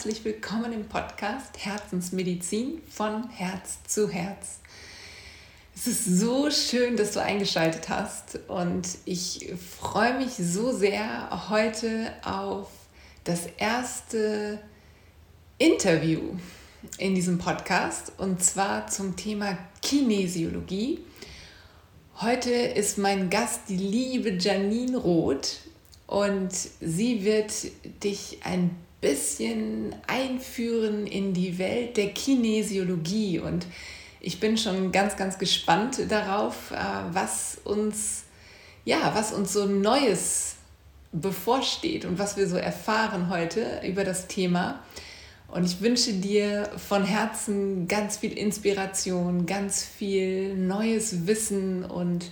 Herzlich willkommen im Podcast Herzensmedizin von Herz zu Herz. Es ist so schön, dass du eingeschaltet hast und ich freue mich so sehr heute auf das erste Interview in diesem Podcast und zwar zum Thema Kinesiologie. Heute ist mein Gast die liebe Janine Roth und sie wird dich ein bisschen einführen in die Welt der Kinesiologie und ich bin schon ganz, ganz gespannt darauf, äh, was uns, ja, was uns so Neues bevorsteht und was wir so erfahren heute über das Thema. Und ich wünsche dir von Herzen ganz viel Inspiration, ganz viel neues Wissen und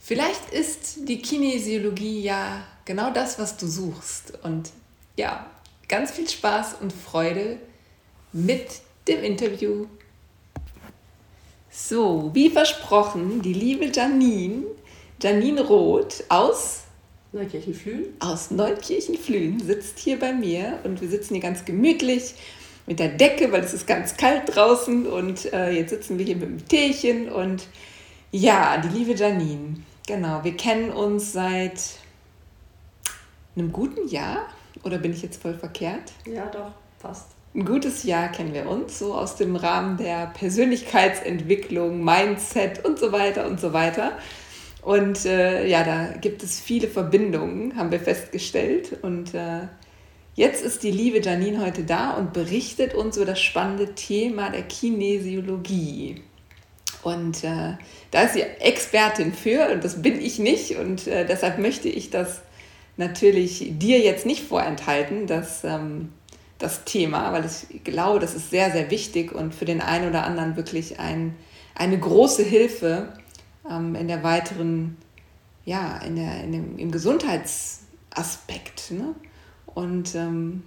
vielleicht ist die Kinesiologie ja genau das, was du suchst. Und ja, ganz viel Spaß und Freude mit dem Interview. So, wie versprochen, die liebe Janine, Janine Roth aus Neukirchenflühen. Aus Neukirchenflühen sitzt hier bei mir und wir sitzen hier ganz gemütlich mit der Decke, weil es ist ganz kalt draußen und äh, jetzt sitzen wir hier mit dem Teechen und ja, die liebe Janine, genau, wir kennen uns seit einem guten Jahr oder bin ich jetzt voll verkehrt? Ja, doch, fast. Ein gutes Jahr kennen wir uns, so aus dem Rahmen der Persönlichkeitsentwicklung, Mindset und so weiter und so weiter. Und äh, ja, da gibt es viele Verbindungen, haben wir festgestellt. Und äh, jetzt ist die liebe Janine heute da und berichtet uns über das spannende Thema der Kinesiologie. Und äh, da ist sie Expertin für und das bin ich nicht. Und äh, deshalb möchte ich das natürlich dir jetzt nicht vorenthalten, dass ähm, das Thema, weil ich glaube, das ist sehr, sehr wichtig und für den einen oder anderen wirklich ein, eine große Hilfe ähm, in der weiteren, ja, in der, in dem, im Gesundheitsaspekt. Ne? Und ähm,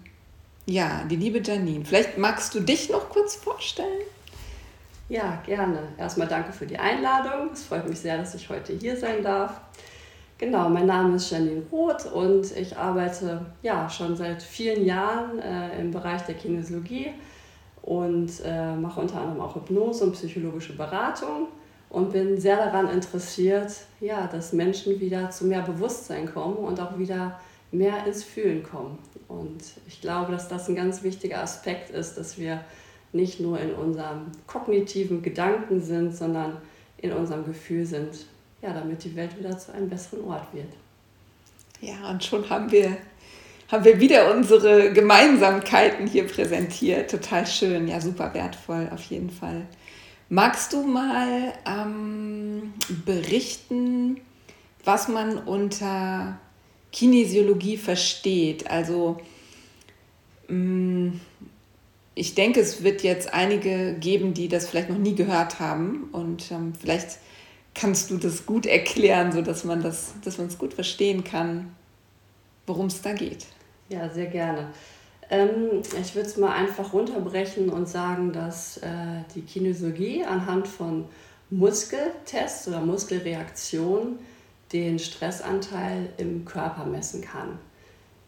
ja, die liebe Janine, vielleicht magst du dich noch kurz vorstellen? Ja, gerne. Erstmal danke für die Einladung. Es freut mich sehr, dass ich heute hier sein darf. Genau, mein Name ist Janine Roth und ich arbeite ja schon seit vielen Jahren äh, im Bereich der Kinesiologie und äh, mache unter anderem auch Hypnose und psychologische Beratung und bin sehr daran interessiert, ja, dass Menschen wieder zu mehr Bewusstsein kommen und auch wieder mehr ins Fühlen kommen. Und ich glaube, dass das ein ganz wichtiger Aspekt ist, dass wir nicht nur in unserem kognitiven Gedanken sind, sondern in unserem Gefühl sind, ja, damit die Welt wieder zu einem besseren Ort wird. Ja, und schon haben wir, haben wir wieder unsere Gemeinsamkeiten hier präsentiert. Total schön, ja, super wertvoll auf jeden Fall. Magst du mal ähm, berichten, was man unter Kinesiologie versteht? Also, mh, mm, ich denke, es wird jetzt einige geben, die das vielleicht noch nie gehört haben und ähm, vielleicht kannst du das gut erklären, sodass man das, dass man es gut verstehen kann, worum es da geht? Ja, sehr gerne. Ähm, ich würde es mal einfach runterbrechen und sagen, dass äh, die Kinesiologie anhand von Muskeltests oder Muskelreaktionen den Stressanteil im Körper messen kann.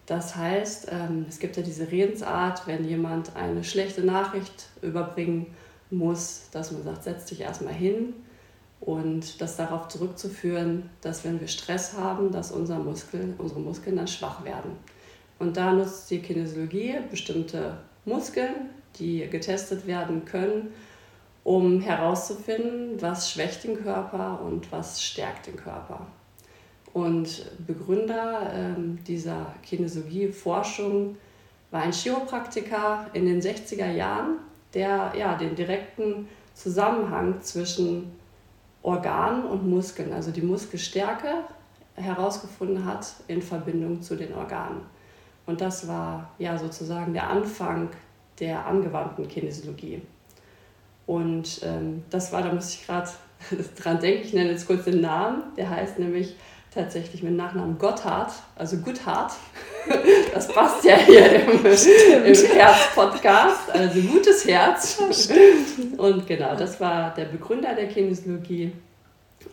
Das heißt, ähm, es gibt ja diese Redensart, wenn jemand eine schlechte Nachricht überbringen muss, dass man sagt, setz dich erstmal hin, und das darauf zurückzuführen, dass wenn wir Stress haben, dass unser Muskel, unsere Muskeln dann schwach werden. Und da nutzt die Kinesiologie bestimmte Muskeln, die getestet werden können, um herauszufinden, was schwächt den Körper und was stärkt den Körper. Und Begründer äh, dieser Kinesiologie-Forschung war ein Chiropraktiker in den 60er Jahren, der ja, den direkten Zusammenhang zwischen Organen und Muskeln, also die Muskelstärke herausgefunden hat in Verbindung zu den Organen. Und das war ja sozusagen der Anfang der angewandten Kinesiologie. Und ähm, das war, da muss ich gerade dran denken, ich nenne jetzt kurz den Namen, der heißt nämlich tatsächlich mit Nachnamen Gotthard, also Guthard. Das passt ja hier im, im Herz-Podcast, also gutes Herz. Und genau, das war der Begründer der Kinesiologie.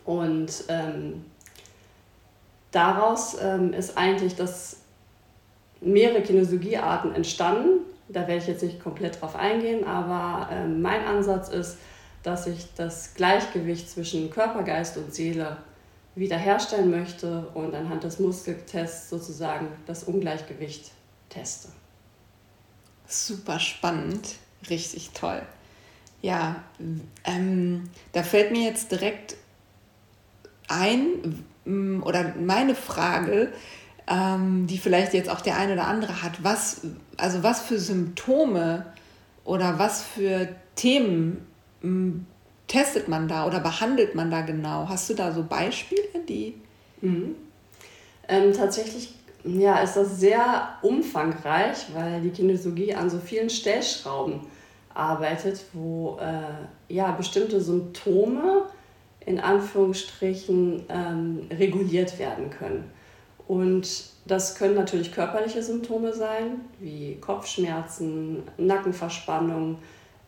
Und ähm, daraus ähm, ist eigentlich das mehrere Kinesologiearten entstanden. Da werde ich jetzt nicht komplett drauf eingehen, aber äh, mein Ansatz ist, dass ich das Gleichgewicht zwischen Körper, Geist und Seele wiederherstellen möchte und anhand des Muskeltests sozusagen das Ungleichgewicht teste. Super spannend, richtig toll. Ja, ähm, da fällt mir jetzt direkt ein, oder meine Frage, ähm, die vielleicht jetzt auch der eine oder andere hat, was, also was für Symptome oder was für Themen m, testet man da oder behandelt man da genau? Hast du da so Beispiele, die? Mhm. Ähm, tatsächlich ja, ist das sehr umfangreich, weil die Kinesiologie an so vielen Stellschrauben arbeitet, wo äh, ja, bestimmte Symptome in Anführungsstrichen ähm, reguliert werden können. Und das können natürlich körperliche Symptome sein, wie Kopfschmerzen, Nackenverspannung.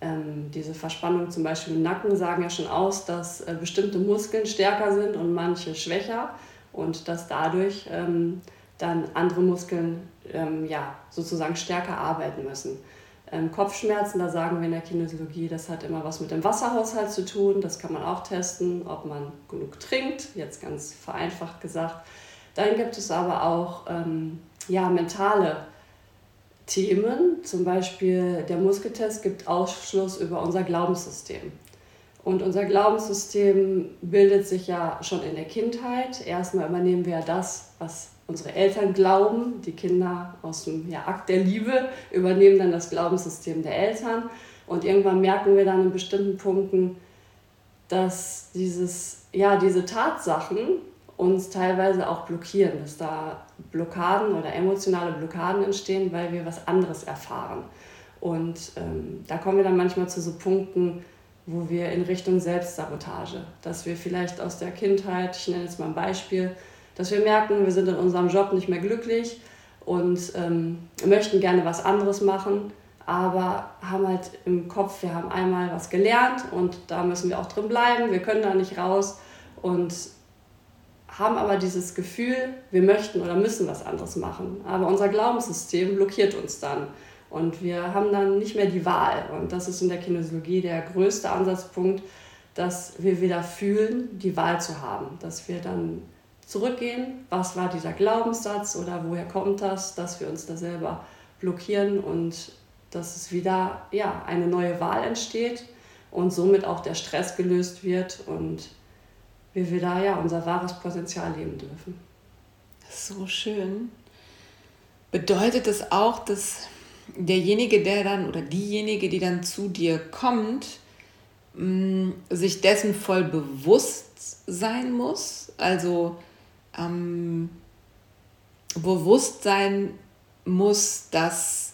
Ähm, diese Verspannung zum Beispiel im Nacken sagen ja schon aus, dass äh, bestimmte Muskeln stärker sind und manche schwächer und dass dadurch ähm, dann andere Muskeln ähm, ja, sozusagen stärker arbeiten müssen. Ähm, Kopfschmerzen, da sagen wir in der Kinesiologie, das hat immer was mit dem Wasserhaushalt zu tun. Das kann man auch testen, ob man genug trinkt, jetzt ganz vereinfacht gesagt. Dann gibt es aber auch ähm, ja, mentale Themen, zum Beispiel der Muskeltest gibt Ausschluss über unser Glaubenssystem. Und unser Glaubenssystem bildet sich ja schon in der Kindheit. Erstmal übernehmen wir das, was unsere Eltern glauben. Die Kinder aus dem ja, Akt der Liebe übernehmen dann das Glaubenssystem der Eltern. Und irgendwann merken wir dann in bestimmten Punkten, dass dieses, ja, diese Tatsachen uns teilweise auch blockieren, dass da Blockaden oder emotionale Blockaden entstehen, weil wir was anderes erfahren. Und ähm, da kommen wir dann manchmal zu so Punkten, wo wir in Richtung Selbstsabotage, dass wir vielleicht aus der Kindheit, ich nenne jetzt mal ein Beispiel, dass wir merken, wir sind in unserem Job nicht mehr glücklich und ähm, möchten gerne was anderes machen, aber haben halt im Kopf, wir haben einmal was gelernt und da müssen wir auch drin bleiben, wir können da nicht raus und haben aber dieses Gefühl, wir möchten oder müssen was anderes machen. Aber unser Glaubenssystem blockiert uns dann. Und wir haben dann nicht mehr die Wahl. Und das ist in der Kinesiologie der größte Ansatzpunkt, dass wir wieder fühlen, die Wahl zu haben. Dass wir dann zurückgehen, was war dieser Glaubenssatz oder woher kommt das, dass wir uns da selber blockieren und dass es wieder ja, eine neue Wahl entsteht und somit auch der Stress gelöst wird und wir wieder ja, unser wahres Potenzial leben dürfen. So schön. Bedeutet das auch, dass derjenige, der dann oder diejenige, die dann zu dir kommt, mm, sich dessen voll bewusst sein muss? Also ähm, bewusst sein muss, dass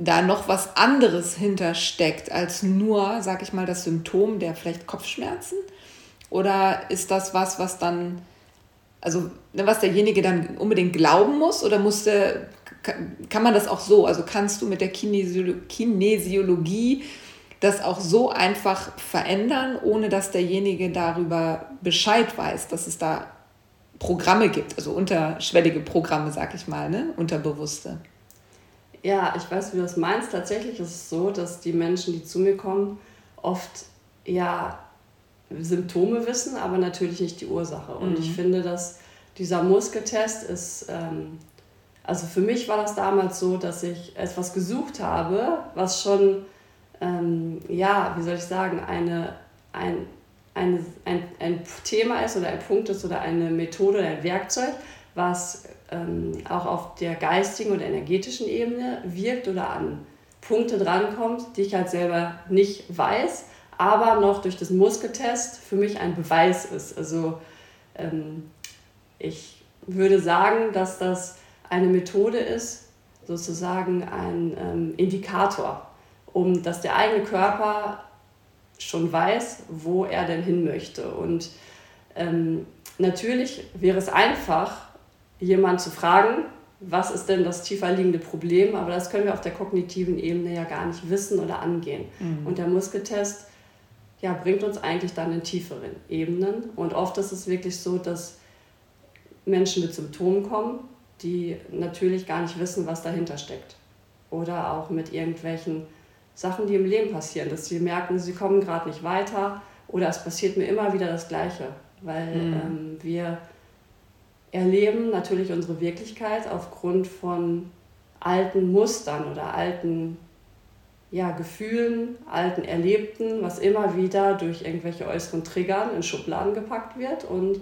da noch was anderes hintersteckt als nur, sag ich mal, das Symptom der vielleicht Kopfschmerzen? Oder ist das was, was dann, also ne, was derjenige dann unbedingt glauben muss? Oder muss der, kann man das auch so? Also kannst du mit der Kinesiologie das auch so einfach verändern, ohne dass derjenige darüber Bescheid weiß, dass es da Programme gibt, also unterschwellige Programme, sag ich mal, ne? unterbewusste. Ja, ich weiß, wie du das meinst. Tatsächlich ist es so, dass die Menschen, die zu mir kommen, oft ja Symptome wissen, aber natürlich nicht die Ursache. Und mhm. ich finde, dass dieser Muskeltest ist, ähm, also für mich war das damals so, dass ich etwas gesucht habe, was schon, ähm, ja, wie soll ich sagen, eine, ein, ein, ein, ein Thema ist oder ein Punkt ist oder eine Methode oder ein Werkzeug, was ähm, auch auf der geistigen oder energetischen Ebene wirkt oder an Punkte drankommt, die ich halt selber nicht weiß aber noch durch das Muskeltest für mich ein Beweis ist. Also ähm, ich würde sagen, dass das eine Methode ist, sozusagen ein ähm, Indikator, um dass der eigene Körper schon weiß, wo er denn hin möchte. Und ähm, natürlich wäre es einfach, jemanden zu fragen, was ist denn das tiefer liegende Problem, aber das können wir auf der kognitiven Ebene ja gar nicht wissen oder angehen. Mhm. Und der Muskeltest ja, bringt uns eigentlich dann in tieferen Ebenen. Und oft ist es wirklich so, dass Menschen mit Symptomen kommen, die natürlich gar nicht wissen, was dahinter steckt. Oder auch mit irgendwelchen Sachen, die im Leben passieren, dass sie merken, sie kommen gerade nicht weiter oder es passiert mir immer wieder das Gleiche, weil mhm. ähm, wir erleben natürlich unsere Wirklichkeit aufgrund von alten Mustern oder alten ja, Gefühlen, alten Erlebten, was immer wieder durch irgendwelche äußeren Triggern in Schubladen gepackt wird und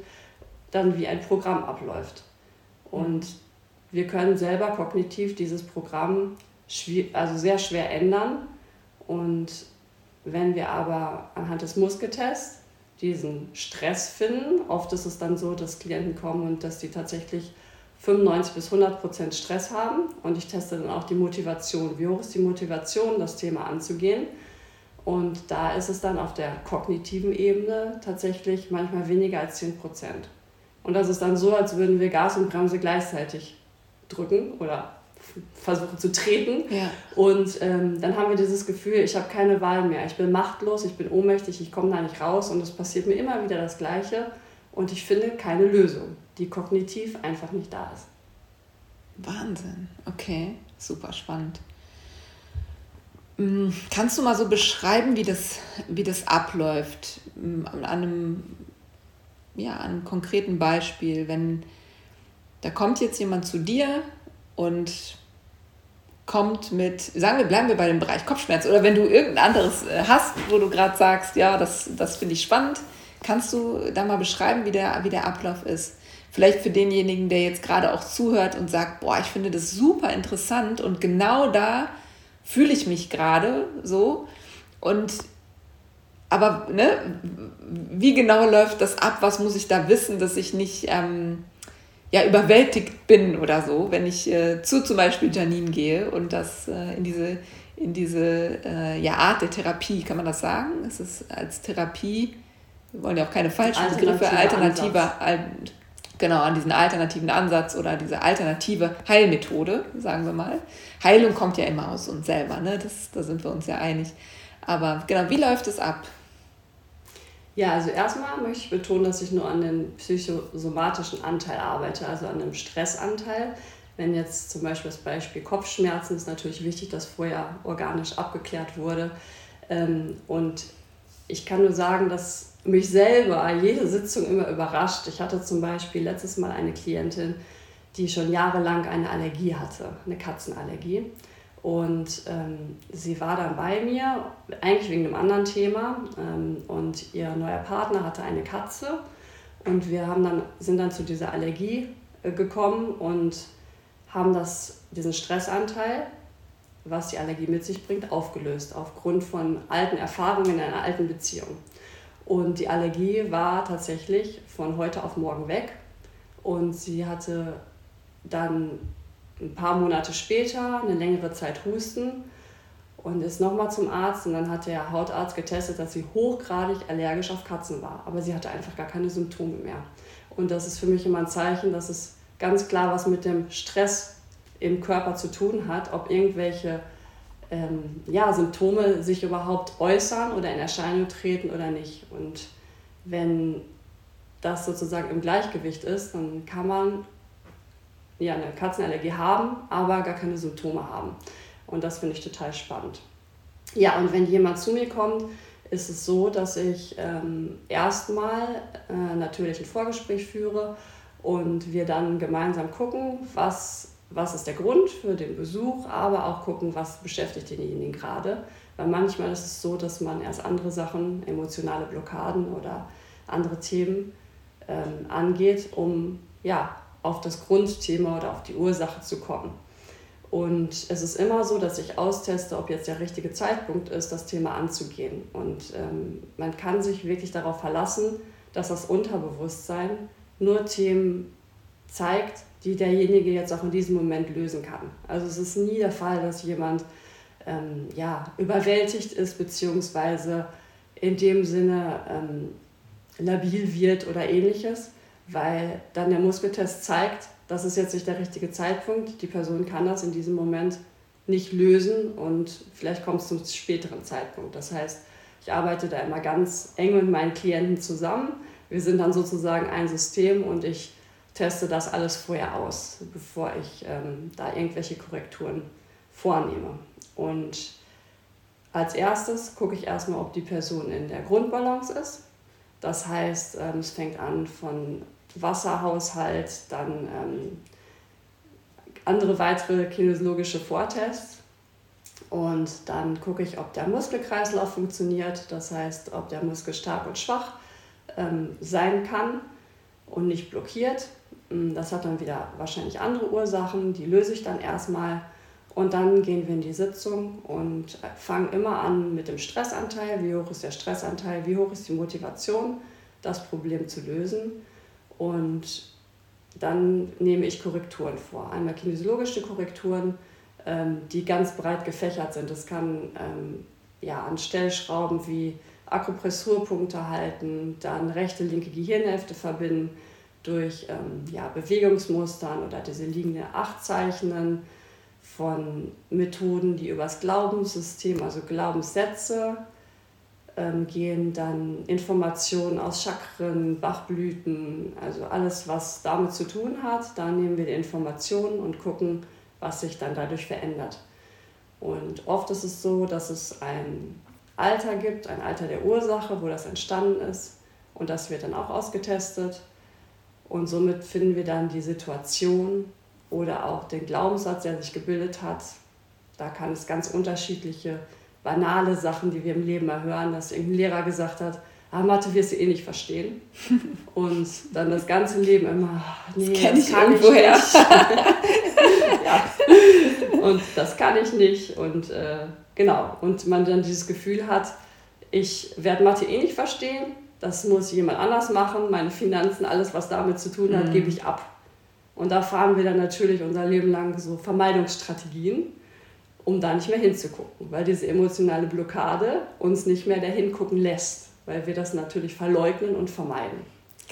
dann wie ein Programm abläuft. Und wir können selber kognitiv dieses Programm also sehr schwer ändern. Und wenn wir aber anhand des Muskeltests diesen Stress finden, oft ist es dann so, dass Klienten kommen und dass die tatsächlich 95 bis 100 Prozent Stress haben und ich teste dann auch die Motivation. Wie hoch ist die Motivation, das Thema anzugehen? Und da ist es dann auf der kognitiven Ebene tatsächlich manchmal weniger als 10 Prozent. Und das ist dann so, als würden wir Gas und Bremse gleichzeitig drücken oder versuchen zu treten. Ja. Und ähm, dann haben wir dieses Gefühl, ich habe keine Wahl mehr. Ich bin machtlos, ich bin ohnmächtig, ich komme da nicht raus und es passiert mir immer wieder das Gleiche und ich finde keine Lösung die kognitiv einfach nicht da ist. Wahnsinn, okay, super spannend. Mm, kannst du mal so beschreiben, wie das, wie das abläuft? Mm, an einem, ja, an einem konkreten Beispiel, wenn da kommt jetzt jemand zu dir und kommt mit, sagen wir, bleiben wir bei dem Bereich Kopfschmerz oder wenn du irgendein anderes äh, hast, wo du gerade sagst, ja, das, das finde ich spannend, kannst du da mal beschreiben, wie der, wie der Ablauf ist? Vielleicht für denjenigen, der jetzt gerade auch zuhört und sagt, boah, ich finde das super interessant und genau da fühle ich mich gerade so. Und aber ne, wie genau läuft das ab? Was muss ich da wissen, dass ich nicht ähm, ja, überwältigt bin oder so, wenn ich äh, zu zum Beispiel Janine gehe und das äh, in diese, in diese äh, ja, Art der Therapie, kann man das sagen? Es ist als Therapie, wir wollen ja auch keine falschen Begriffe, alternativer, genau an diesen alternativen Ansatz oder diese alternative Heilmethode, sagen wir mal. Heilung kommt ja immer aus uns selber, ne? das, da sind wir uns ja einig. Aber genau, wie läuft es ab? Ja, also erstmal möchte ich betonen, dass ich nur an dem psychosomatischen Anteil arbeite, also an dem Stressanteil. Wenn jetzt zum Beispiel das Beispiel Kopfschmerzen ist natürlich wichtig, dass vorher organisch abgeklärt wurde. Ähm, und ich kann nur sagen, dass mich selber jede Sitzung immer überrascht. Ich hatte zum Beispiel letztes Mal eine Klientin, die schon jahrelang eine Allergie hatte, eine Katzenallergie. Und ähm, sie war dann bei mir, eigentlich wegen einem anderen Thema. Ähm, und ihr neuer Partner hatte eine Katze. Und wir haben dann, sind dann zu dieser Allergie äh, gekommen und haben das, diesen Stressanteil, was die Allergie mit sich bringt, aufgelöst, aufgrund von alten Erfahrungen in einer alten Beziehung. Und die Allergie war tatsächlich von heute auf morgen weg. Und sie hatte dann ein paar Monate später eine längere Zeit Husten und ist nochmal zum Arzt. Und dann hat der Hautarzt getestet, dass sie hochgradig allergisch auf Katzen war. Aber sie hatte einfach gar keine Symptome mehr. Und das ist für mich immer ein Zeichen, dass es ganz klar was mit dem Stress im Körper zu tun hat, ob irgendwelche ähm, ja, Symptome sich überhaupt äußern oder in Erscheinung treten oder nicht. Und wenn das sozusagen im Gleichgewicht ist, dann kann man ja, eine Katzenallergie haben, aber gar keine Symptome haben. Und das finde ich total spannend. Ja, und wenn jemand zu mir kommt, ist es so, dass ich ähm, erstmal äh, natürlich ein Vorgespräch führe und wir dann gemeinsam gucken, was was ist der Grund für den Besuch, aber auch gucken, was beschäftigt denjenigen gerade. Weil manchmal ist es so, dass man erst andere Sachen, emotionale Blockaden oder andere Themen ähm, angeht, um ja, auf das Grundthema oder auf die Ursache zu kommen. Und es ist immer so, dass ich austeste, ob jetzt der richtige Zeitpunkt ist, das Thema anzugehen. Und ähm, man kann sich wirklich darauf verlassen, dass das Unterbewusstsein nur Themen zeigt, die derjenige jetzt auch in diesem Moment lösen kann. Also es ist nie der Fall, dass jemand ähm, ja, überwältigt ist, beziehungsweise in dem Sinne ähm, labil wird oder ähnliches, weil dann der Muskeltest zeigt, das ist jetzt nicht der richtige Zeitpunkt, die Person kann das in diesem Moment nicht lösen und vielleicht kommt es zum späteren Zeitpunkt. Das heißt, ich arbeite da immer ganz eng mit meinen Klienten zusammen. Wir sind dann sozusagen ein System und ich teste das alles vorher aus, bevor ich ähm, da irgendwelche Korrekturen vornehme. Und als erstes gucke ich erstmal, ob die Person in der Grundbalance ist. Das heißt, ähm, es fängt an von Wasserhaushalt, dann ähm, andere weitere kinesiologische Vortests. Und dann gucke ich, ob der Muskelkreislauf funktioniert, das heißt, ob der Muskel stark und schwach ähm, sein kann und nicht blockiert. Mm, das hat dann wieder wahrscheinlich andere Ursachen, die löse ich dann erstmal. Und dann gehen wir in die Sitzung und fangen immer an mit dem Stressanteil. Wie hoch ist der Stressanteil? Wie hoch ist die Motivation, das Problem zu lösen? Und dann nehme ich Korrekturen vor. Einmal kinesiologische Korrekturen, ähm, die ganz breit gefächert sind. Das kann ähm, ja, an Stellschrauben wie Akupressurpunkte halten, dann rechte, linke Gehirnhälfte verbinden durch ähm, ja, Bewegungsmustern oder diese liegende Achtzeichnen von Methoden, die übers Glaubenssystem, also Glaubenssätze ähm, gehen, dann Informationen aus Chakren, Bachblüten, also alles, was damit zu tun hat. Da nehmen wir die Informationen und gucken, was sich dann dadurch verändert. Und oft ist es so, dass es ein Alter gibt, ein Alter der Ursache, wo das entstanden ist. Und das wird dann auch ausgetestet. Und somit finden wir dann die Situation oder auch den Glaubenssatz, der sich gebildet hat. Da kann es ganz unterschiedliche, banale Sachen, die wir im Leben mal hören, dass irgendein Lehrer gesagt hat, ah, Mathe wirst du eh nicht verstehen. Und dann das ganze Leben immer, nee, das, das ich kann ich nicht. ja. Und das kann ich nicht. Und äh, genau, und man dann dieses Gefühl hat, ich werde Mathe eh nicht verstehen, das muss jemand anders machen, meine Finanzen, alles, was damit zu tun hat, mhm. gebe ich ab. Und da fahren wir dann natürlich unser Leben lang so Vermeidungsstrategien, um da nicht mehr hinzugucken, weil diese emotionale Blockade uns nicht mehr dahin gucken lässt, weil wir das natürlich verleugnen und vermeiden.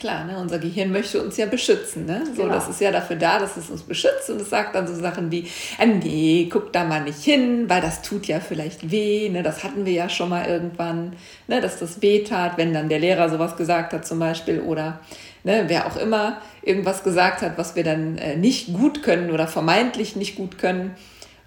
Klar, ne? unser Gehirn möchte uns ja beschützen. Ne? So, genau. Das ist ja dafür da, dass es uns beschützt und es sagt dann so Sachen wie, ah, nee, guck da mal nicht hin, weil das tut ja vielleicht weh. Ne? Das hatten wir ja schon mal irgendwann, ne? dass das weh tat, wenn dann der Lehrer sowas gesagt hat zum Beispiel oder ne, wer auch immer irgendwas gesagt hat, was wir dann äh, nicht gut können oder vermeintlich nicht gut können.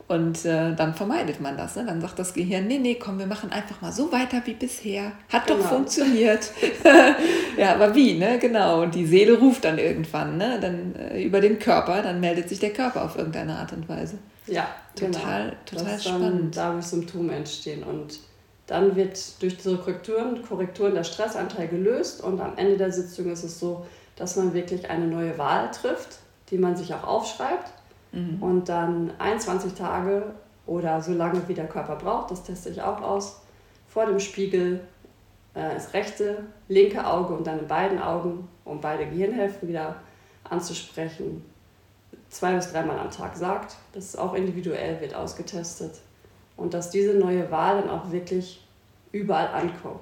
Und äh, dann vermeidet man das. Ne? Dann sagt das Gehirn, nee, nee, komm, wir machen einfach mal so weiter wie bisher. Hat genau. doch funktioniert. ja, aber wie, ne? Genau. Und die Seele ruft dann irgendwann, ne? Dann äh, über den Körper, dann meldet sich der Körper auf irgendeine Art und Weise. Ja, total, genau. total das spannend. Da, wo Symptome entstehen. Und dann wird durch diese Korrekturen, Korrekturen der Stressanteil gelöst und am Ende der Sitzung ist es so, dass man wirklich eine neue Wahl trifft, die man sich auch aufschreibt Mhm. Und dann 21 Tage oder so lange wie der Körper braucht, das teste ich auch aus, vor dem Spiegel äh, das rechte, linke Auge und dann in beiden Augen, um beide Gehirnhälften wieder anzusprechen, zwei bis dreimal am Tag sagt. Das ist auch individuell, wird ausgetestet. Und dass diese neue Wahl dann auch wirklich überall ankommt,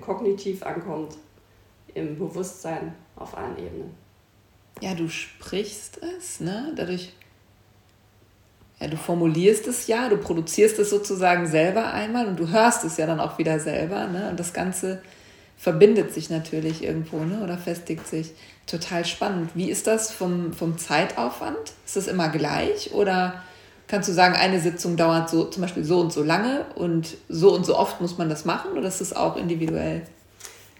kognitiv ankommt, im Bewusstsein auf allen Ebenen. Ja, du sprichst es, ne? Dadurch ja, du formulierst es ja, du produzierst es sozusagen selber einmal und du hörst es ja dann auch wieder selber. Ne? Und das Ganze verbindet sich natürlich irgendwo ne? oder festigt sich. Total spannend. Wie ist das vom, vom Zeitaufwand? Ist das immer gleich oder kannst du sagen, eine Sitzung dauert so zum Beispiel so und so lange und so und so oft muss man das machen oder ist das auch individuell?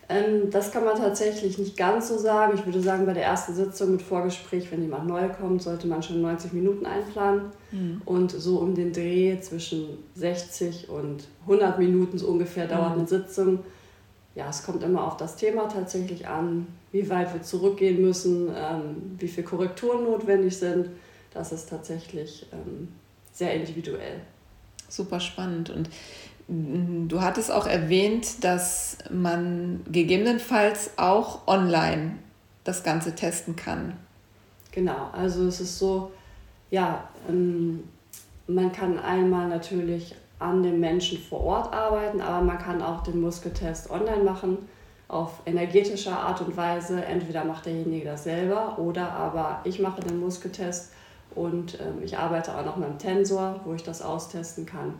Ähm, das kann man tatsächlich nicht ganz so sagen. Ich würde sagen, bei der ersten Sitzung mit Vorgespräch, wenn jemand neu kommt, sollte man schon 90 Minuten einplanen. Mhm. Und so um den Dreh zwischen 60 und 100 Minuten so ungefähr dauert mhm. eine Sitzung. Ja, es kommt immer auf das Thema tatsächlich an, wie weit wir zurückgehen müssen, ähm, wie viele Korrekturen notwendig sind. Das ist tatsächlich ähm, sehr individuell. Super spannend. Und Du hattest auch erwähnt, dass man gegebenenfalls auch online das Ganze testen kann. Genau, also es ist so, ja, ähm, man kann einmal natürlich an dem Menschen vor Ort arbeiten, aber man kann auch den Muskeltest online machen auf energetischer Art und Weise. Entweder macht derjenige das selber oder aber ich mache den Muskeltest und ähm, ich arbeite auch noch mit einem Tensor, wo ich das austesten kann.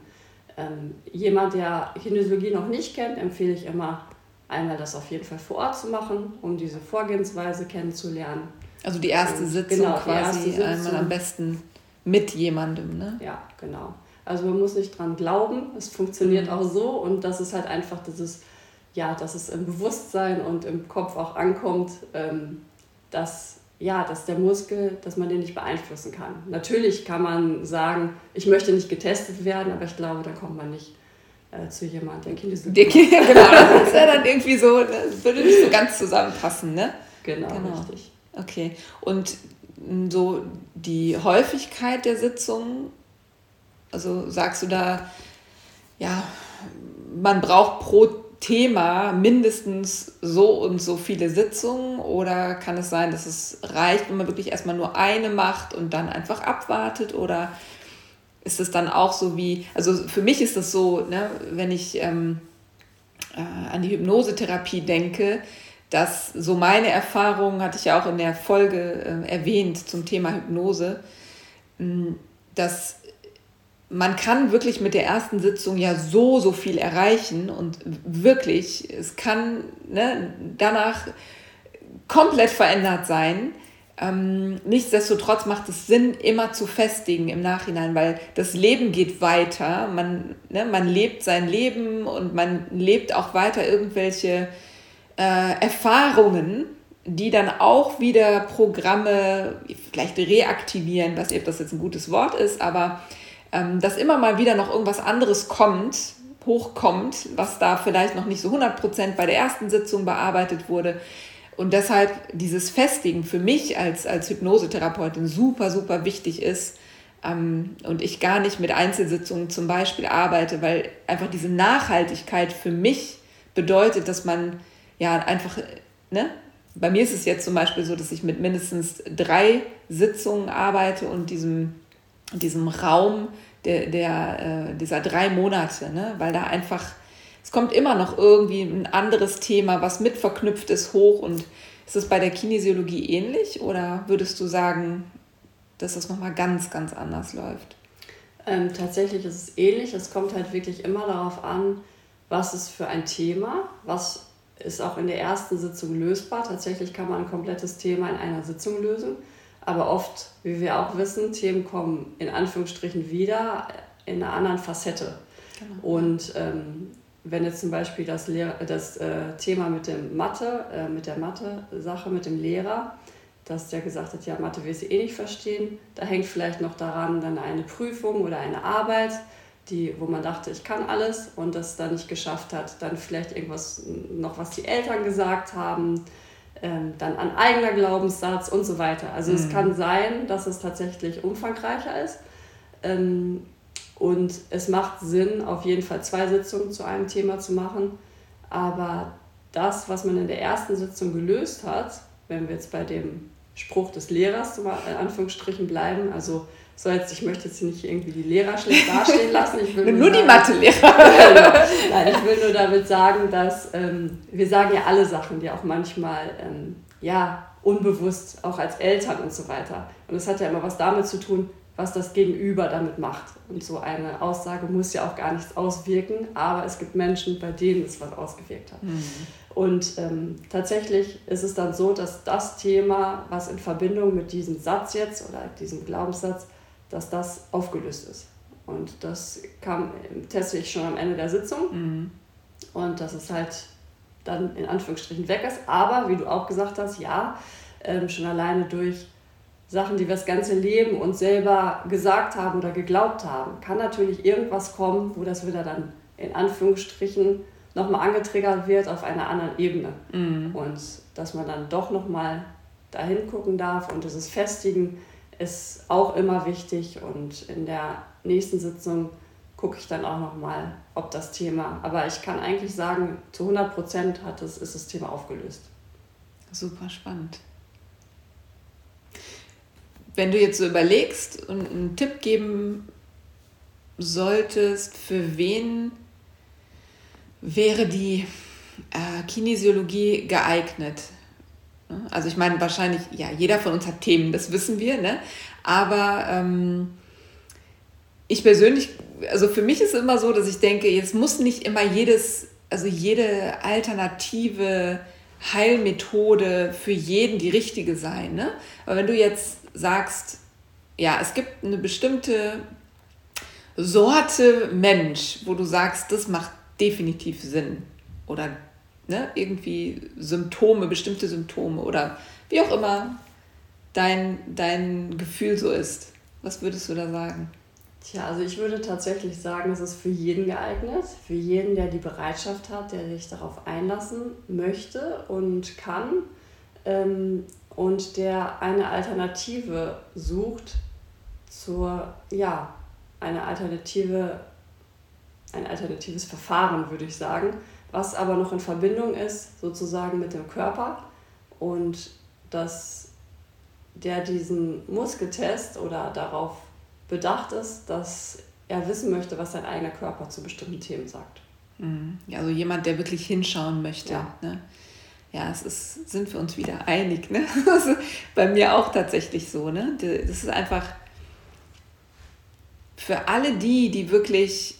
Ähm, jemand, der Kinesiologie noch nicht kennt, empfehle ich immer, einmal das auf jeden Fall vor Ort zu machen, um diese Vorgehensweise kennenzulernen. Also die erste Sitzung genau, quasi erste Sitzung. am besten mit jemandem, ne? Ja, genau. Also man muss nicht dran glauben, es funktioniert mhm. auch so und das ist halt einfach dieses, ja, dass es im Bewusstsein und im Kopf auch ankommt, ähm, dass, ja, dass der Muskel, dass man den nicht beeinflussen kann. Natürlich kann man sagen, ich möchte nicht getestet werden, aber ich glaube, da kommt man nicht äh, zu jemandem, der Kinesiologie Genau, das ist ja dann irgendwie so, das würde nicht so ganz zusammenpassen, ne? Genau, genau. richtig. Okay, und so die Häufigkeit der Sitzungen, also sagst du da, ja, man braucht pro Thema mindestens so und so viele Sitzungen? Oder kann es sein, dass es reicht, wenn man wirklich erstmal nur eine macht und dann einfach abwartet? Oder ist es dann auch so wie, also für mich ist das so, ne, wenn ich ähm, äh, an die Hypnosetherapie denke, dass so meine Erfahrungen, hatte ich ja auch in der Folge äh, erwähnt zum Thema Hypnose, mh, dass man kann wirklich mit der ersten Sitzung ja so, so viel erreichen und wirklich, es kann ne, danach komplett verändert sein. Ähm, nichtsdestotrotz macht es Sinn, immer zu festigen im Nachhinein, weil das Leben geht weiter. Man, ne, man lebt sein Leben und man lebt auch weiter irgendwelche äh, Erfahrungen, die dann auch wieder Programme vielleicht reaktivieren, was ob das jetzt ein gutes Wort ist, aber dass immer mal wieder noch irgendwas anderes kommt, hochkommt, was da vielleicht noch nicht so 100% bei der ersten Sitzung bearbeitet wurde. Und deshalb dieses Festigen für mich als, als Hypnosetherapeutin super, super wichtig ist. Ähm, und ich gar nicht mit Einzelsitzungen zum Beispiel arbeite, weil einfach diese Nachhaltigkeit für mich bedeutet, dass man ja einfach, ne? Bei mir ist es jetzt zum Beispiel so, dass ich mit mindestens drei Sitzungen arbeite und diesem, diesem Raum der, der, äh, dieser drei Monate, ne? weil da einfach, es kommt immer noch irgendwie ein anderes Thema, was mit verknüpft ist, hoch. Und ist es bei der Kinesiologie ähnlich oder würdest du sagen, dass das nochmal ganz, ganz anders läuft? Ähm, tatsächlich ist es ähnlich. Es kommt halt wirklich immer darauf an, was ist für ein Thema, was ist auch in der ersten Sitzung lösbar. Tatsächlich kann man ein komplettes Thema in einer Sitzung lösen. Aber oft, wie wir auch wissen, Themen kommen in Anführungsstrichen wieder in einer anderen Facette. Genau. Und ähm, wenn jetzt zum Beispiel das, Lehr das äh, Thema mit dem Mathe, äh, mit der Mathe-Sache, mit dem Lehrer, dass der gesagt hat, ja, Mathe will sie eh nicht verstehen, da hängt vielleicht noch daran dann eine Prüfung oder eine Arbeit, die, wo man dachte, ich kann alles und das dann nicht geschafft hat. Dann vielleicht irgendwas noch, was die Eltern gesagt haben, ähm, dann an eigener Glaubenssatz und so weiter. Also mhm. es kann sein, dass es tatsächlich umfangreicher ist. Ähm, und es macht Sinn, auf jeden Fall zwei Sitzungen zu einem Thema zu machen. Aber das, was man in der ersten Sitzung gelöst hat, wenn wir jetzt bei dem Spruch des Lehrers in Anführungsstrichen bleiben, also so jetzt, ich möchte jetzt nicht irgendwie die Lehrer schlecht dastehen lassen. Ich will nur, nur die Mathelehrer. Nein, ich will nur damit sagen, dass ähm, wir sagen ja alle Sachen, die auch manchmal ähm, ja unbewusst auch als Eltern und so weiter. Und es hat ja immer was damit zu tun, was das Gegenüber damit macht. Und so eine Aussage muss ja auch gar nichts auswirken, aber es gibt Menschen, bei denen es was ausgewirkt hat. Mhm. Und ähm, tatsächlich ist es dann so, dass das Thema, was in Verbindung mit diesem Satz jetzt oder diesem Glaubenssatz dass das aufgelöst ist. Und das kam tatsächlich schon am Ende der Sitzung. Mhm. Und dass es halt dann in Anführungsstrichen weg ist. Aber wie du auch gesagt hast, ja, ähm, schon alleine durch Sachen, die wir das ganze Leben uns selber gesagt haben oder geglaubt haben, kann natürlich irgendwas kommen, wo das wieder dann in Anführungsstrichen nochmal angetriggert wird auf einer anderen Ebene. Mhm. Und dass man dann doch nochmal dahin gucken darf und dieses Festigen ist auch immer wichtig und in der nächsten Sitzung gucke ich dann auch nochmal, ob das Thema, aber ich kann eigentlich sagen, zu 100 Prozent hat es, ist das Thema aufgelöst. Super spannend. Wenn du jetzt so überlegst und einen Tipp geben solltest, für wen wäre die äh, Kinesiologie geeignet? Also ich meine, wahrscheinlich, ja, jeder von uns hat Themen, das wissen wir, ne? Aber ähm, ich persönlich, also für mich ist es immer so, dass ich denke, jetzt muss nicht immer jedes, also jede alternative Heilmethode für jeden die richtige sein. Ne? Aber wenn du jetzt sagst, ja, es gibt eine bestimmte Sorte Mensch, wo du sagst, das macht definitiv Sinn. Oder ne, irgendwie Symptome, bestimmte Symptome oder wie auch immer dein, dein Gefühl so ist. Was würdest du da sagen? Tja, also ich würde tatsächlich sagen, es ist für jeden geeignet, für jeden, der die Bereitschaft hat, der sich darauf einlassen möchte und kann ähm, und der eine Alternative sucht zur, ja, eine Alternative, ein alternatives Verfahren, würde ich sagen, was aber noch in Verbindung ist sozusagen mit dem Körper und dass der diesen Muskeltest oder darauf bedacht ist, dass er wissen möchte, was sein eigener Körper zu bestimmten Themen sagt. Mhm. Ja, also jemand, der wirklich hinschauen möchte. Ja, ne? ja es ist, sind wir uns wieder einig. Ne? Also bei mir auch tatsächlich so. Ne? Das ist einfach für alle die, die wirklich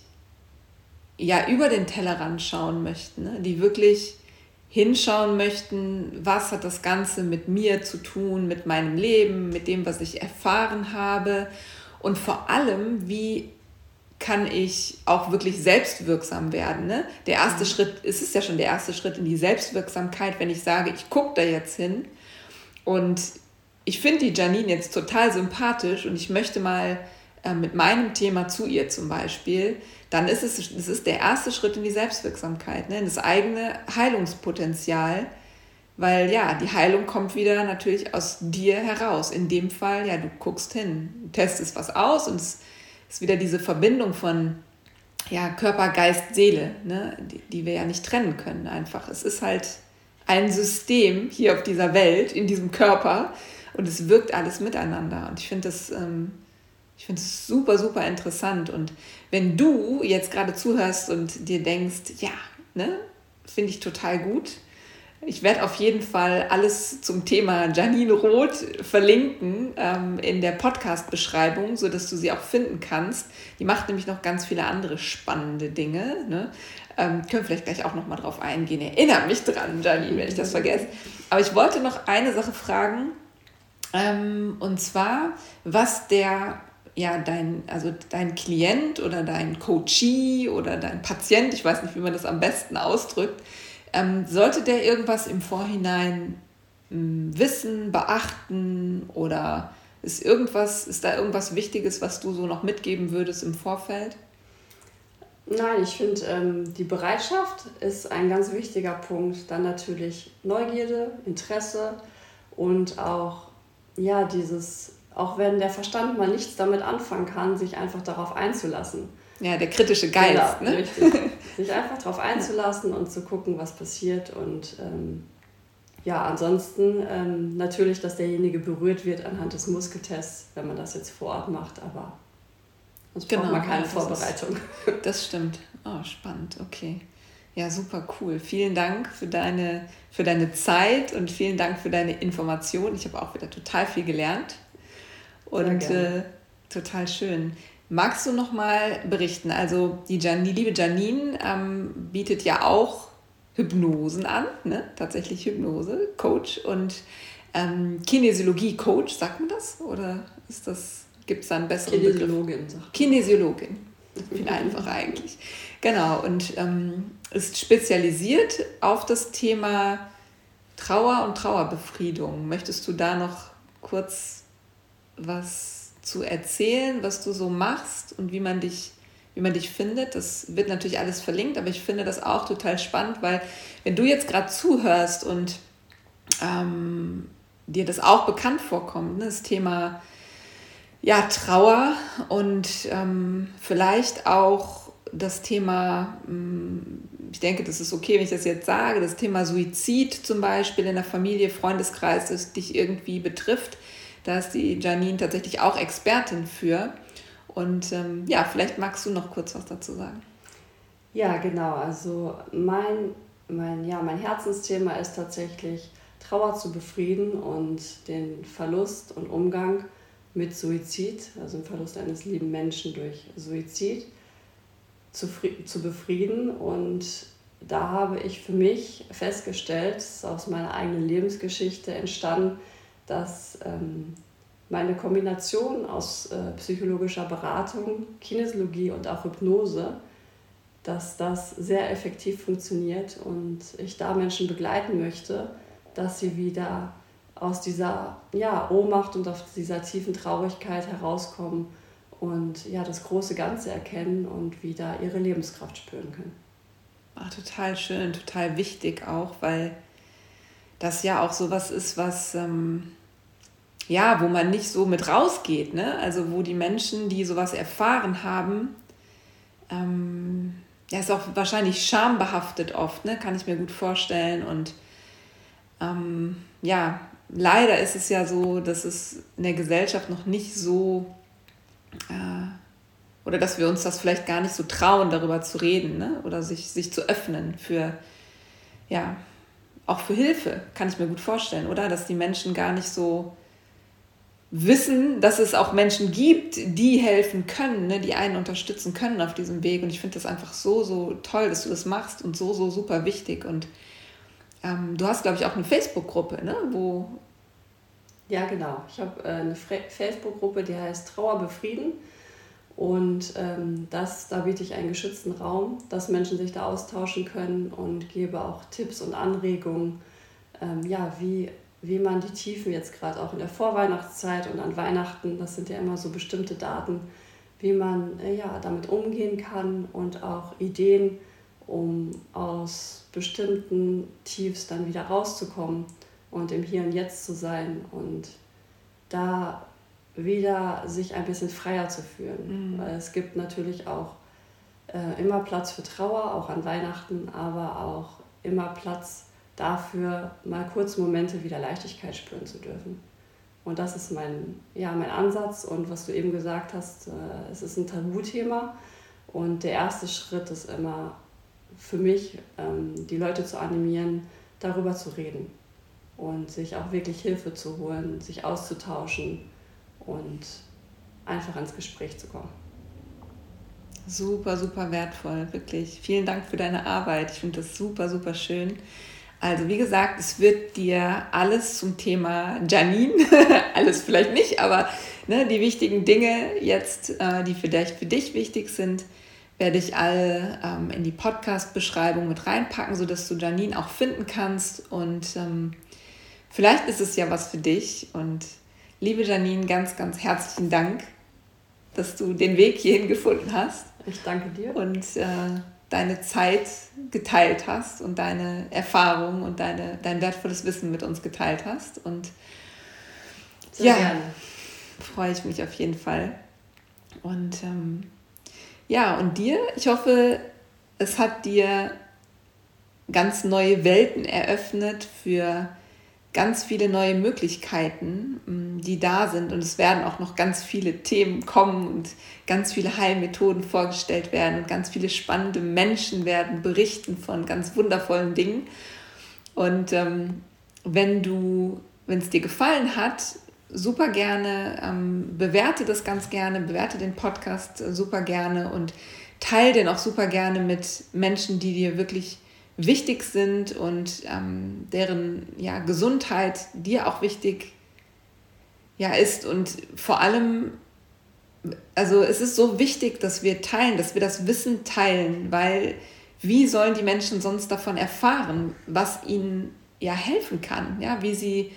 ja, über den Tellerrand schauen möchten, ne? die wirklich hinschauen möchten, was hat das Ganze mit mir zu tun, mit meinem Leben, mit dem, was ich erfahren habe und vor allem, wie kann ich auch wirklich selbstwirksam werden. Ne? Der erste mhm. Schritt, es ist ja schon der erste Schritt in die Selbstwirksamkeit, wenn ich sage, ich gucke da jetzt hin und ich finde die Janine jetzt total sympathisch und ich möchte mal äh, mit meinem Thema zu ihr zum Beispiel, dann ist es das ist der erste Schritt in die Selbstwirksamkeit, ne? in das eigene Heilungspotenzial weil ja, die Heilung kommt wieder natürlich aus dir heraus. In dem Fall, ja, du guckst hin, testest was aus und es ist wieder diese Verbindung von ja, Körper, Geist, Seele, ne? die, die wir ja nicht trennen können einfach. Es ist halt ein System hier auf dieser Welt, in diesem Körper und es wirkt alles miteinander. Und ich finde das, ähm, ich finde es super, super interessant. Und wenn du jetzt gerade zuhörst und dir denkst, ja, ne, finde ich total gut, ich werde auf jeden Fall alles zum Thema Janine Roth verlinken ähm, in der Podcast-Beschreibung, sodass du sie auch finden kannst. Die macht nämlich noch ganz viele andere spannende Dinge. Ne? Ähm, können wir vielleicht gleich auch noch mal drauf eingehen. Erinnere mich dran, Janine, wenn ich das vergesse. Aber ich wollte noch eine Sache fragen. Ähm, und zwar, was der ja, dein, also dein Klient oder dein Coachee oder dein Patient, ich weiß nicht, wie man das am besten ausdrückt, ähm, sollte der irgendwas im Vorhinein ähm, wissen, beachten oder ist irgendwas, ist da irgendwas Wichtiges, was du so noch mitgeben würdest im Vorfeld? Nein, ich finde, ähm, die Bereitschaft ist ein ganz wichtiger Punkt. Dann natürlich Neugierde, Interesse und auch, ja, dieses, auch wenn der Verstand mal nichts damit anfangen kann, sich einfach darauf einzulassen. Ja, der kritische Geist. Genau, ne? richtig. Sich einfach darauf einzulassen und zu gucken, was passiert. Und ähm, ja, ansonsten ähm, natürlich, dass derjenige berührt wird anhand des Muskeltests, wenn man das jetzt vor Ort macht, aber sonst genau, braucht man keine ja, Vorbereitung. Ist, das stimmt. Oh, spannend, okay. Ja, super cool. Vielen Dank für deine, für deine Zeit und vielen Dank für deine Informationen. Ich habe auch wieder total viel gelernt. Und äh, total schön. Magst du noch mal berichten? Also die, Jan, die liebe Janine ähm, bietet ja auch Hypnosen an, ne? tatsächlich Hypnose, Coach und ähm, Kinesiologie-Coach, sagt man das? Oder ist das, gibt es da einen besseren Kinesiologin. Begriff? Kinesiologin, viel einfacher eigentlich. Genau, und ähm, ist spezialisiert auf das Thema Trauer und Trauerbefriedung. Möchtest du da noch kurz was zu erzählen, was du so machst und wie man dich wie man dich findet. Das wird natürlich alles verlinkt, aber ich finde das auch total spannend, weil wenn du jetzt gerade zuhörst und ähm, dir das auch bekannt vorkommt, ne, das Thema ja, Trauer und ähm, vielleicht auch das Thema, hm, ich denke, das ist okay, wenn ich das jetzt sage, das Thema Suizid zum Beispiel in der Familie, Freundeskreis, das dich irgendwie betrifft, da ist die Janine tatsächlich auch Expertin für. Und ähm, ja, vielleicht magst du noch kurz was dazu sagen. Ja, genau. Also mein, mein, ja, mein Herzensthema ist tatsächlich Trauer zu befrieden und den Verlust und Umgang mit Suizid, also den Verlust eines lieben Menschen durch Suizid, zu, zu befrieden und da habe ich für mich festgestellt, es ist aus meiner eigenen Lebensgeschichte entstanden, dass ähm, meine Kombination aus äh, psychologischer Beratung, Kinesiologie und auch Hypnose, dass das sehr effektiv funktioniert und ich da Menschen begleiten möchte, dass sie wieder aus dieser ja, Ohnmacht und aus dieser tiefen Traurigkeit herauskommen und ja, das große Ganze erkennen und wieder ihre Lebenskraft spüren können. Ach, total schön, total wichtig auch, weil das ja auch sowas ist, was ähm, ja, wo man nicht so mit rausgeht, ne? Also wo die Menschen, die sowas erfahren haben, ähm, ja, ist auch wahrscheinlich schambehaftet oft, ne? Kann ich mir gut vorstellen. Und ähm, ja, leider ist es ja so, dass es in der Gesellschaft noch nicht so äh, oder dass wir uns das vielleicht gar nicht so trauen, darüber zu reden ne? oder sich, sich zu öffnen für, ja, auch für Hilfe, kann ich mir gut vorstellen, oder? Dass die Menschen gar nicht so wissen, dass es auch Menschen gibt, die helfen können, ne? die einen unterstützen können auf diesem Weg. Und ich finde das einfach so, so toll, dass du das machst und so, so super wichtig. Und ähm, du hast, glaube ich, auch eine Facebook-Gruppe, ne? wo. Ja, genau. Ich habe äh, eine Facebook-Gruppe, die heißt Trauer befrieden. Und ähm, das, da biete ich einen geschützten Raum, dass Menschen sich da austauschen können und gebe auch Tipps und Anregungen, ähm, ja, wie, wie man die Tiefen jetzt gerade auch in der Vorweihnachtszeit und an Weihnachten, das sind ja immer so bestimmte Daten, wie man äh, ja, damit umgehen kann und auch Ideen, um aus bestimmten Tiefs dann wieder rauszukommen und im Hier und Jetzt zu sein und da wieder sich ein bisschen freier zu fühlen. Mhm. Weil es gibt natürlich auch äh, immer Platz für Trauer, auch an Weihnachten, aber auch immer Platz dafür, mal kurz Momente wieder Leichtigkeit spüren zu dürfen. Und das ist mein, ja, mein Ansatz. Und was du eben gesagt hast, äh, es ist ein Tabuthema. Und der erste Schritt ist immer für mich, ähm, die Leute zu animieren, darüber zu reden und sich auch wirklich Hilfe zu holen, sich auszutauschen und einfach ins Gespräch zu kommen. Super, super wertvoll, wirklich. Vielen Dank für deine Arbeit. Ich finde das super, super schön. Also wie gesagt, es wird dir alles zum Thema Janine, alles vielleicht nicht, aber ne, die wichtigen Dinge jetzt, äh, die vielleicht für dich wichtig sind, werde ich alle ähm, in die Podcast-Beschreibung mit reinpacken, sodass du Janine auch finden kannst. Und ähm, vielleicht ist es ja was für dich. Und Liebe Janine, ganz, ganz herzlichen Dank, dass du den Weg hierhin gefunden hast. Ich danke dir. Und äh, deine Zeit geteilt hast und deine Erfahrungen und deine, dein wertvolles Wissen mit uns geteilt hast. Und Sehr ja, gerne. freue ich mich auf jeden Fall. Und ähm, ja, und dir, ich hoffe, es hat dir ganz neue Welten eröffnet für ganz viele neue Möglichkeiten, mm, die da sind. Und es werden auch noch ganz viele Themen kommen und ganz viele Heilmethoden vorgestellt werden und ganz viele spannende Menschen werden berichten von ganz wundervollen Dingen. Und ähm, wenn du, wenn es dir gefallen hat, super gerne, ähm, bewerte das ganz gerne, bewerte den Podcast super gerne und teile den auch super gerne mit Menschen, die dir wirklich wichtig sind und ähm, deren ja, Gesundheit dir auch wichtig ja, ist. Und vor allem, also es ist so wichtig, dass wir teilen, dass wir das Wissen teilen, weil wie sollen die Menschen sonst davon erfahren, was ihnen ja helfen kann, ja, wie sie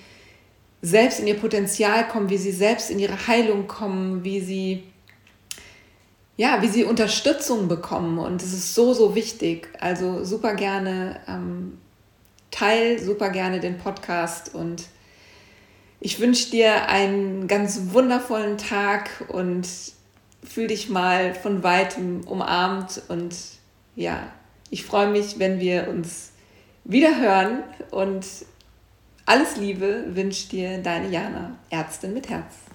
selbst in ihr Potenzial kommen, wie sie selbst in ihre Heilung kommen, wie sie ja, wie sie Unterstützung bekommen. Und es ist so, so wichtig. Also super gerne ähm, teil, super gerne den Podcast und ich wünsche dir einen ganz wundervollen Tag und fühl dich mal von weitem umarmt und ja, ich freue mich, wenn wir uns wieder hören und alles Liebe wünscht dir deine Jana, Ärztin mit Herz.